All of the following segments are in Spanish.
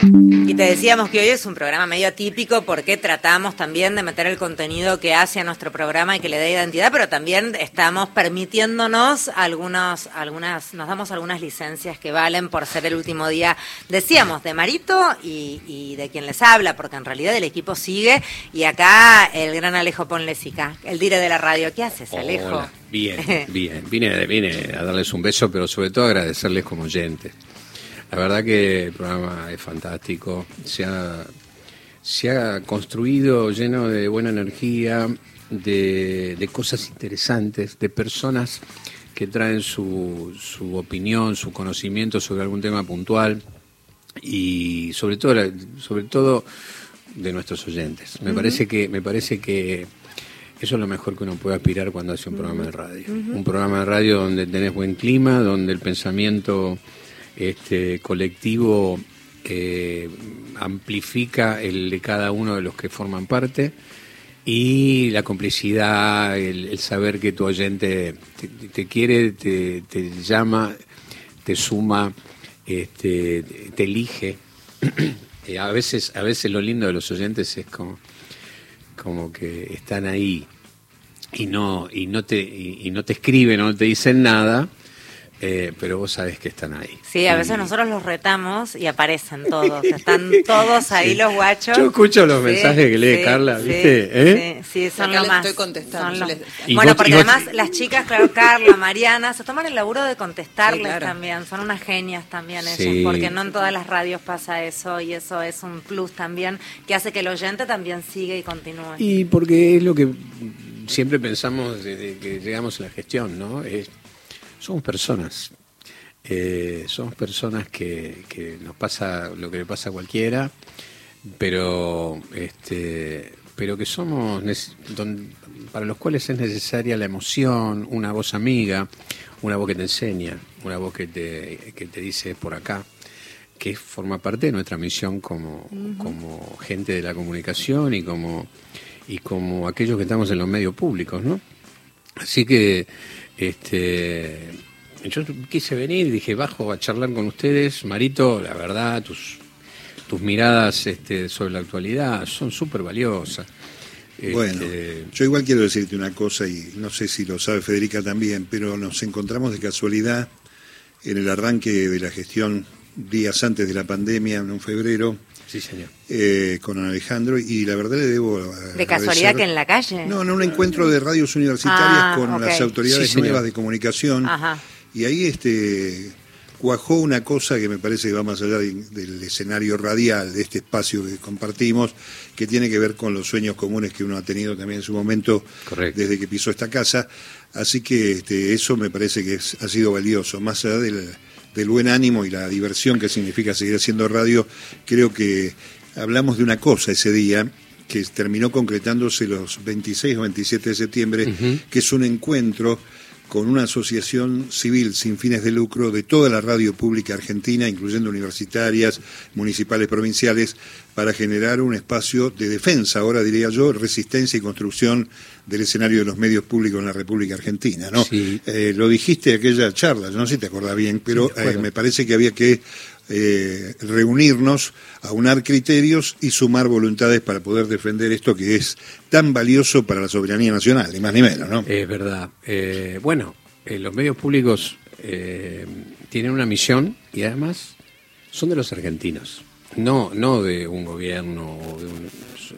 Y te decíamos que hoy es un programa medio atípico porque tratamos también de meter el contenido que hace a nuestro programa y que le dé identidad, pero también estamos permitiéndonos algunos, algunas, nos damos algunas licencias que valen por ser el último día, decíamos, de Marito y, de quien les habla, porque en realidad el equipo sigue y acá el gran Alejo Ponlesica, el dire de la radio. ¿Qué haces, Alejo? Bien, bien. Vine, vine a darles un beso, pero sobre todo agradecerles como oyentes. La verdad que el programa es fantástico. Se ha, se ha construido lleno de buena energía, de, cosas interesantes, de personas que traen su, su opinión, su conocimiento sobre algún tema puntual y sobre todo, sobre todo de nuestros oyentes. Me parece que me parece que eso es lo mejor que uno puede aspirar cuando hace un programa de radio. Un programa de radio donde tenés buen clima, donde el pensamiento este, colectivo eh, amplifica el de cada uno de los que forman parte y la complicidad, el, saber que tu oyente te, quiere, te, llama, te suma, este, te elige. a veces, a veces lo lindo de los oyentes es como, como que están ahí y no, y no te, y no te escriben, no te dicen nada, eh, pero vos sabés que están ahí. Sí, a veces nosotros los retamos y aparecen todos. Están todos ahí los guachos. Yo escucho los mensajes que lee Carla, ¿viste? ¿Eh? Sí, son lo más. Estoy contestando. Bueno, porque además las chicas, claro, Carla, Mariana, se toman el laburo de contestarles también. Son unas genias también ellas, porque no en todas las radios pasa eso y eso es un plus también que hace que el oyente también siga y continúe. Y porque es lo que siempre pensamos desde que llegamos a la gestión, ¿no? Es somos personas. Eh, somos personas que, nos pasa lo que le pasa a cualquiera, pero este, pero que somos para los cuales es necesaria la emoción, una voz amiga, una voz que te enseña, una voz que te, que te dice por acá, que forma parte de nuestra misión como, como gente de la comunicación y como y como aquellos que estamos en los medios públicos, ¿no? Así que este, yo quise venir dije, bajo a charlar con ustedes. Marito, la verdad, tus, tus miradas este, sobre la actualidad son súper valiosas. Bueno, este, yo igual quiero decirte una cosa y no sé si lo sabe Federica también, pero nos encontramos de casualidad en el arranque de la gestión días antes de la pandemia, en un febrero, Sí, señor. Eh, con Alejandro y la verdad le debo... ¿De casualidad que en la calle? No, en un encuentro de radios universitarias ah, con las autoridades nuevas de comunicación. Y ahí este cuajó una cosa que me parece que va más allá del escenario radial, de este espacio que compartimos, que tiene que ver con los sueños comunes que uno ha tenido también en su momento desde que pisó esta casa. Así que este, eso me parece que ha sido valioso, más allá del del buen ánimo y la diversión que significa seguir haciendo radio, creo que hablamos de una cosa ese día que terminó concretándose los 26 o 27 de septiembre, que es un encuentro con una asociación civil sin fines de lucro de toda la radio pública argentina, incluyendo universitarias, municipales, provinciales, para generar un espacio de defensa, ahora diría yo, resistencia y construcción del escenario de los medios públicos en la República Argentina. ¿no? Eh, lo dijiste en aquella charla, no sé si te acordás bien, pero eh, me parece que había que eh, reunirnos, aunar criterios y sumar voluntades para poder defender esto que es tan valioso para la soberanía nacional, ni más ni menos, ¿no? Es verdad. Eh, bueno, eh, los medios públicos tienen una misión y además son de los argentinos, no, no de un gobierno.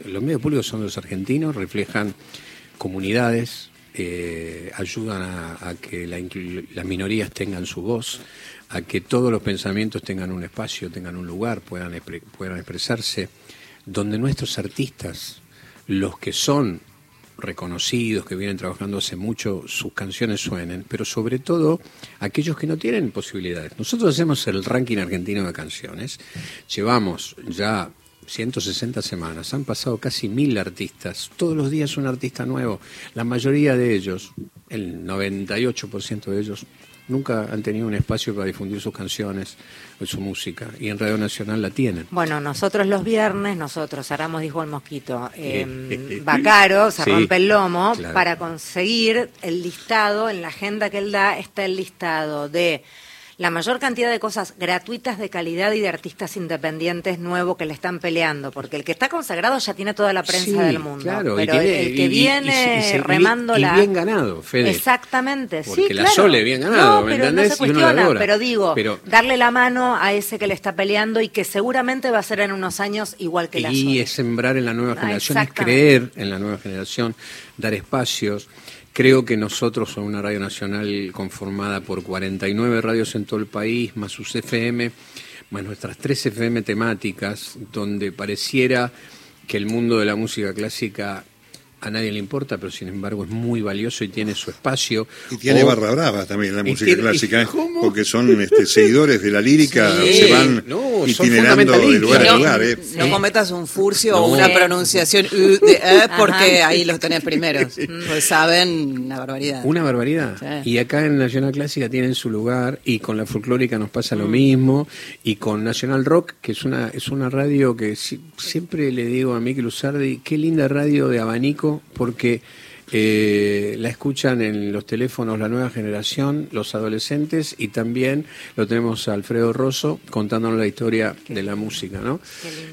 Los medios públicos son de los argentinos, reflejan comunidades, ayudan a, que las minorías tengan su voz, a que todos los pensamientos tengan un espacio, tengan un lugar, puedan, puedan expresarse, donde nuestros artistas, los que son reconocidos, que vienen trabajando hace mucho, sus canciones suenen, pero sobre todo aquellos que no tienen posibilidades. Nosotros hacemos el ranking argentino de canciones, llevamos ya 160 semanas, han pasado casi mil artistas, todos los días un artista nuevo, la mayoría de ellos, el 98% de ellos, nunca han tenido un espacio para difundir sus canciones o su música y en Radio Nacional la tienen. Bueno, nosotros los viernes, nosotros, Aramos dijo el mosquito, eh, Bacaro se rompe el lomo para conseguir el listado, en la agenda que él da está el listado de la mayor cantidad de cosas gratuitas de calidad y de artistas independientes nuevos que le están peleando, porque el que está consagrado ya tiene toda la prensa del mundo. Claro, pero el que viene remando la. bien ganado, Fede. Exactamente, porque sí. la Sole bien ganado, ¿me pero No se cuestiona, pero digo, darle la mano a ese que le está peleando y que seguramente va a ser en unos años igual que la Y es sembrar en la nueva ah, generación, es creer en la nueva generación, dar espacios. Creo que nosotros somos una radio nacional conformada por 49 radios en todo el país, más sus FM, más nuestras tres FM temáticas, donde pareciera que el mundo de la música clásica a nadie le importa, pero sin embargo es muy valioso y tiene su espacio. Y tiene barra brava también la música clásica, ¿eh? porque son este, seguidores de la lírica, se van itinerando de lugar a lugar. ¿eh? No cometas un furcio o una pronunciación de e, porque ahí los tenés primeros, pues saben una barbaridad. Una barbaridad. Y acá en Nacional Clásica tienen su lugar y con la folclórica nos pasa lo mm. mismo y con Nacional Rock, que es una, es una radio que siempre le digo a Mikel Usardi, qué linda radio de abanico porque eh, la escuchan en los teléfonos la nueva generación, los adolescentes y también lo tenemos a Alfredo Rosso contándonos la historia de la música, ¿no?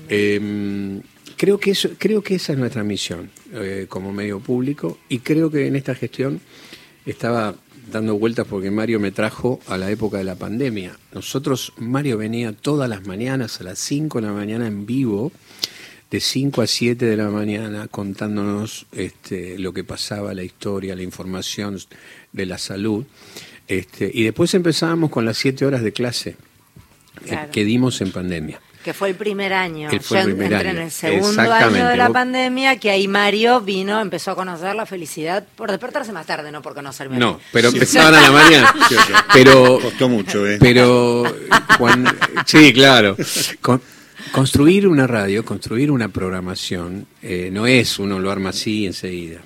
Em, creo que eso, creo que esa es nuestra misión eh, como medio público y creo que en esta gestión estaba dando vueltas porque Mario me trajo a la época de la pandemia. Nosotros, Mario venía todas las mañanas a las 5 de la mañana en vivo de 5 a 7 de la mañana contándonos este, lo que pasaba, la historia, la información de la salud. Este, y después empezábamos con las 7 horas de clase eh, que dimos en pandemia. Que fue el primer año. Que fue el primer año. en el segundo año de la pandemia, que ahí Mario vino, empezó a conocer la felicidad por despertarse más tarde, no por conocerme. No, pero empezaban a la mañana. pero costó mucho, ¿eh? Pero sí, claro. Construir una radio, construir una programación, eh, no es uno lo arma así enseguida.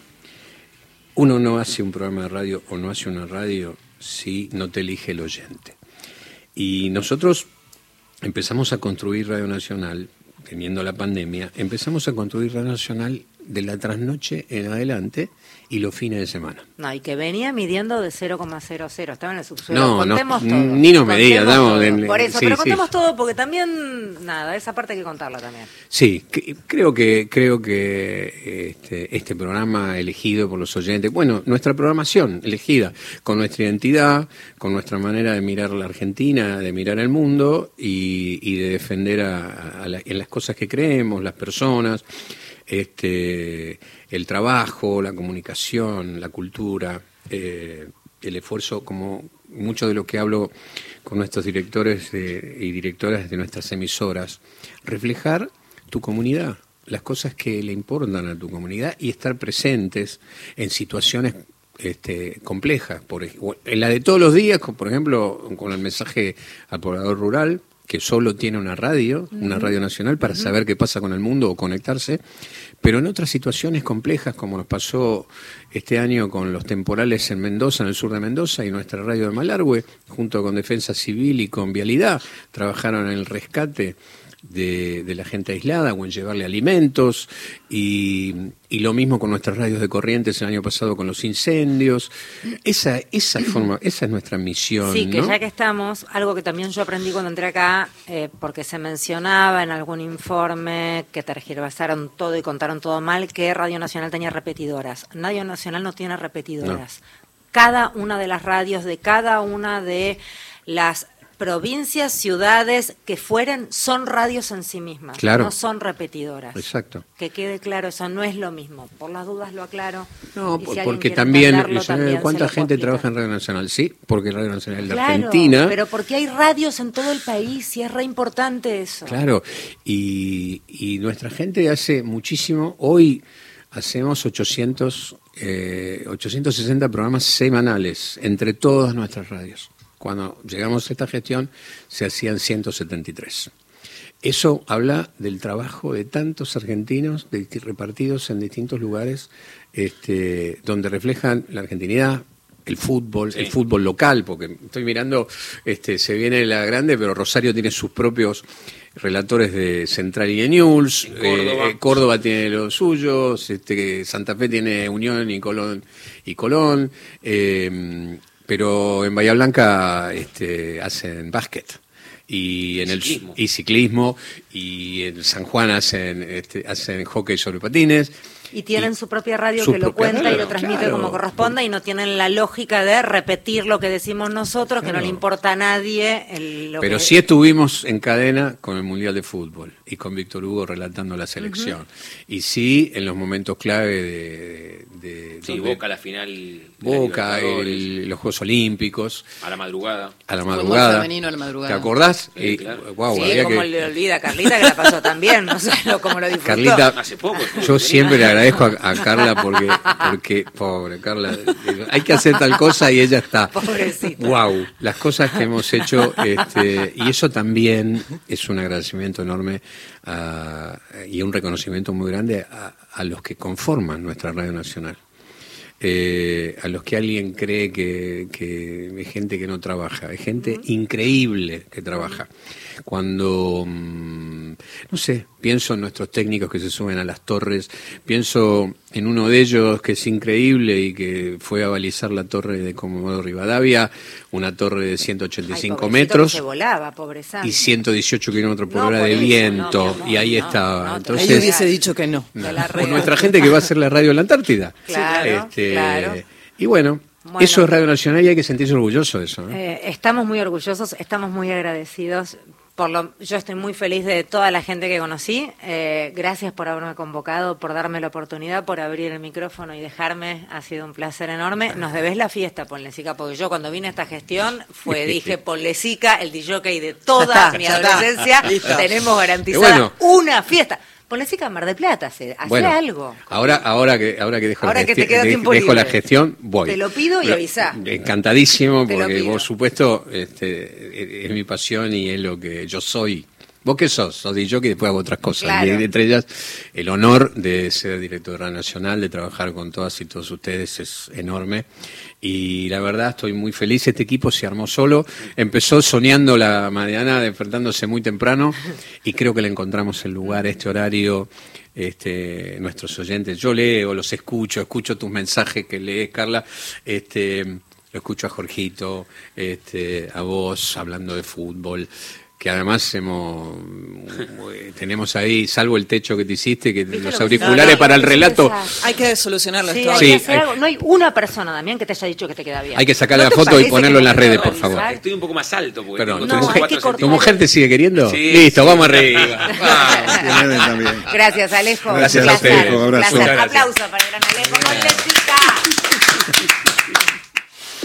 Uno no hace un programa de radio o no hace una radio si no te elige el oyente. Y nosotros empezamos a construir Radio Nacional, teniendo la pandemia, empezamos a construir Radio Nacional de la trasnoche en adelante y los fines de semana. No, y que venía midiendo de 0,00, estaba en el subsuelo. No, contemos todo. Ni nos medía. Por eso, pero contemos todo porque también, nada, esa parte hay que contarla también. Sí, creo que creo que este, este programa elegido por los oyentes, bueno, nuestra programación elegida, con nuestra identidad, con nuestra manera de mirar la Argentina, de mirar el mundo y, de defender a, en las cosas que creemos, las personas este, el trabajo, la comunicación, la cultura, eh, el esfuerzo, como mucho de lo que hablo con nuestros directores y directoras de nuestras emisoras, reflejar tu comunidad, las cosas que le importan a tu comunidad y estar presentes en situaciones este, complejas, por, en la de todos los días, por ejemplo, con el mensaje al poblador rural, que solo tiene una radio, una radio nacional, para saber qué pasa con el mundo o conectarse, pero en otras situaciones complejas, como nos pasó este año con los temporales en Mendoza, en el sur de Mendoza, y nuestra radio de Malargüe, junto con Defensa Civil y con Vialidad, trabajaron en el rescate de, la gente aislada o en llevarle alimentos y, lo mismo con nuestras radios de corrientes el año pasado con los incendios. Esa, esa forma, esa es nuestra misión. Sí, que ya que estamos, algo que también yo aprendí cuando entré acá, eh, porque se mencionaba en algún informe que tergiversaron todo y contaron todo mal, que Radio Nacional tenía repetidoras. Radio Nacional no tiene repetidoras. Cada una de las radios de cada una de las provincias, ciudades que fueran, son radios en sí mismas, no son repetidoras. Exacto. Que quede claro, eso no es lo mismo. Por las dudas lo aclaro. No, porque también, ¿cuánta gente trabaja en Radio Nacional? Sí, porque Radio Nacional de Argentina. Pero porque hay radios en todo el país y es re importante eso. Claro, y, y nuestra gente hace muchísimo. Hoy hacemos 800, 860 eh, programas semanales entre todas nuestras radios. Cuando llegamos a esta gestión se hacían 173. Eso habla del trabajo de tantos argentinos repartidos en distintos lugares este, donde reflejan la argentinidad, el fútbol, el fútbol local, porque estoy mirando, este, se viene la grande, pero Rosario tiene sus propios relatores de Central y de News, eh, Córdoba. tiene los suyos, este, Santa Fe tiene Unión y Colón y Colón, eh, pero en Bahía Blanca este, hacen básquet. Y en el y ciclismo y en San Juan hacen este, hacen hockey sobre patines y tienen su propia radio que lo cuenta y lo transmite como corresponda y no tienen la lógica de repetir lo que decimos nosotros, que no le importa a nadie. Pero sí estuvimos en cadena con el Mundial de Fútbol y con Víctor Hugo relatando la selección. Y sí, en los momentos clave de... de, sí, Boca la final. Boca, los Juegos Olímpicos. A la madrugada. A la madrugada. Femenino a la madrugada. ¿Te acordás? Sí, wow, sí como le olvida a Carlita que la pasó también, no sé cómo lo disfrutó. Carlita, Hace poco. Yo siempre le agradezco a, Carla porque, porque, pobre Carla, hay que hacer tal cosa y ella está. Pobrecita. Wow, las cosas que hemos hecho, este, y eso también es un agradecimiento enorme y un reconocimiento muy grande a, los que conforman nuestra Radio Nacional. Eh, a los que alguien cree que, que hay gente que no trabaja, hay gente increíble que trabaja. Cuando, mm, no sé, pienso en nuestros técnicos que se suben a las torres, pienso en uno de ellos que es increíble y que fue a balizar la torre de Comodoro Rivadavia, una torre de 185 metros volaba, y 118 kilómetros por hora de viento, y ahí estaba. Entonces, Ahí hubiese dicho que no. nuestra gente que va a hacer la radio en la Antártida. Claro, este, Y bueno, eso es Radio Nacional y hay que sentirse orgulloso de eso. Eh, estamos muy orgullosos, estamos muy agradecidos yo estoy muy feliz de toda la gente que conocí. Eh, gracias por haberme convocado, por darme la oportunidad, por abrir el micrófono y dejarme. Ha sido un placer enorme. Nos debes la fiesta, Ponlecica, porque yo cuando vine a esta gestión fue, dije, Ponlecica, el DJ de toda mi adolescencia, tenemos garantizada una fiesta. Ponle Mar de Plata, hace, algo. Ahora, ahora que, ahora que dejo, la, dejo la gestión, voy. Te lo pido y avisa. Encantadísimo, porque por supuesto este, es mi pasión y es lo que yo soy. ¿Vos qué sos? Sos yo que después hago otras cosas. Y entre ellas, el honor de ser directora nacional, de trabajar con todas y todos ustedes es enorme y la verdad estoy muy feliz. Este equipo se armó solo, empezó soñando la mañana, despertándose muy temprano y creo que le encontramos el lugar, este horario, este, nuestros oyentes. Yo leo, los escucho, escucho tus mensajes que lees, Carla. Este, lo escucho a Jorgito, este, a vos hablando de fútbol que además hemos, tenemos ahí, salvo el techo que te hiciste, que los auriculares para el relato. Hay que solucionarlo. Sí, hay que algo. No hay una persona, Damián, que te haya dicho que te queda bien. Hay que sacarle la foto y ponerlo en las redes, por favor. Estoy un poco más alto. Porque Perdón, ¿tu, mujer, ¿tu mujer, te sigue queriendo? Sí, Listo, vamos arriba. Gracias, Alejo. Gracias, Alejo. Un abrazo. Aplauso para el gran Alejo.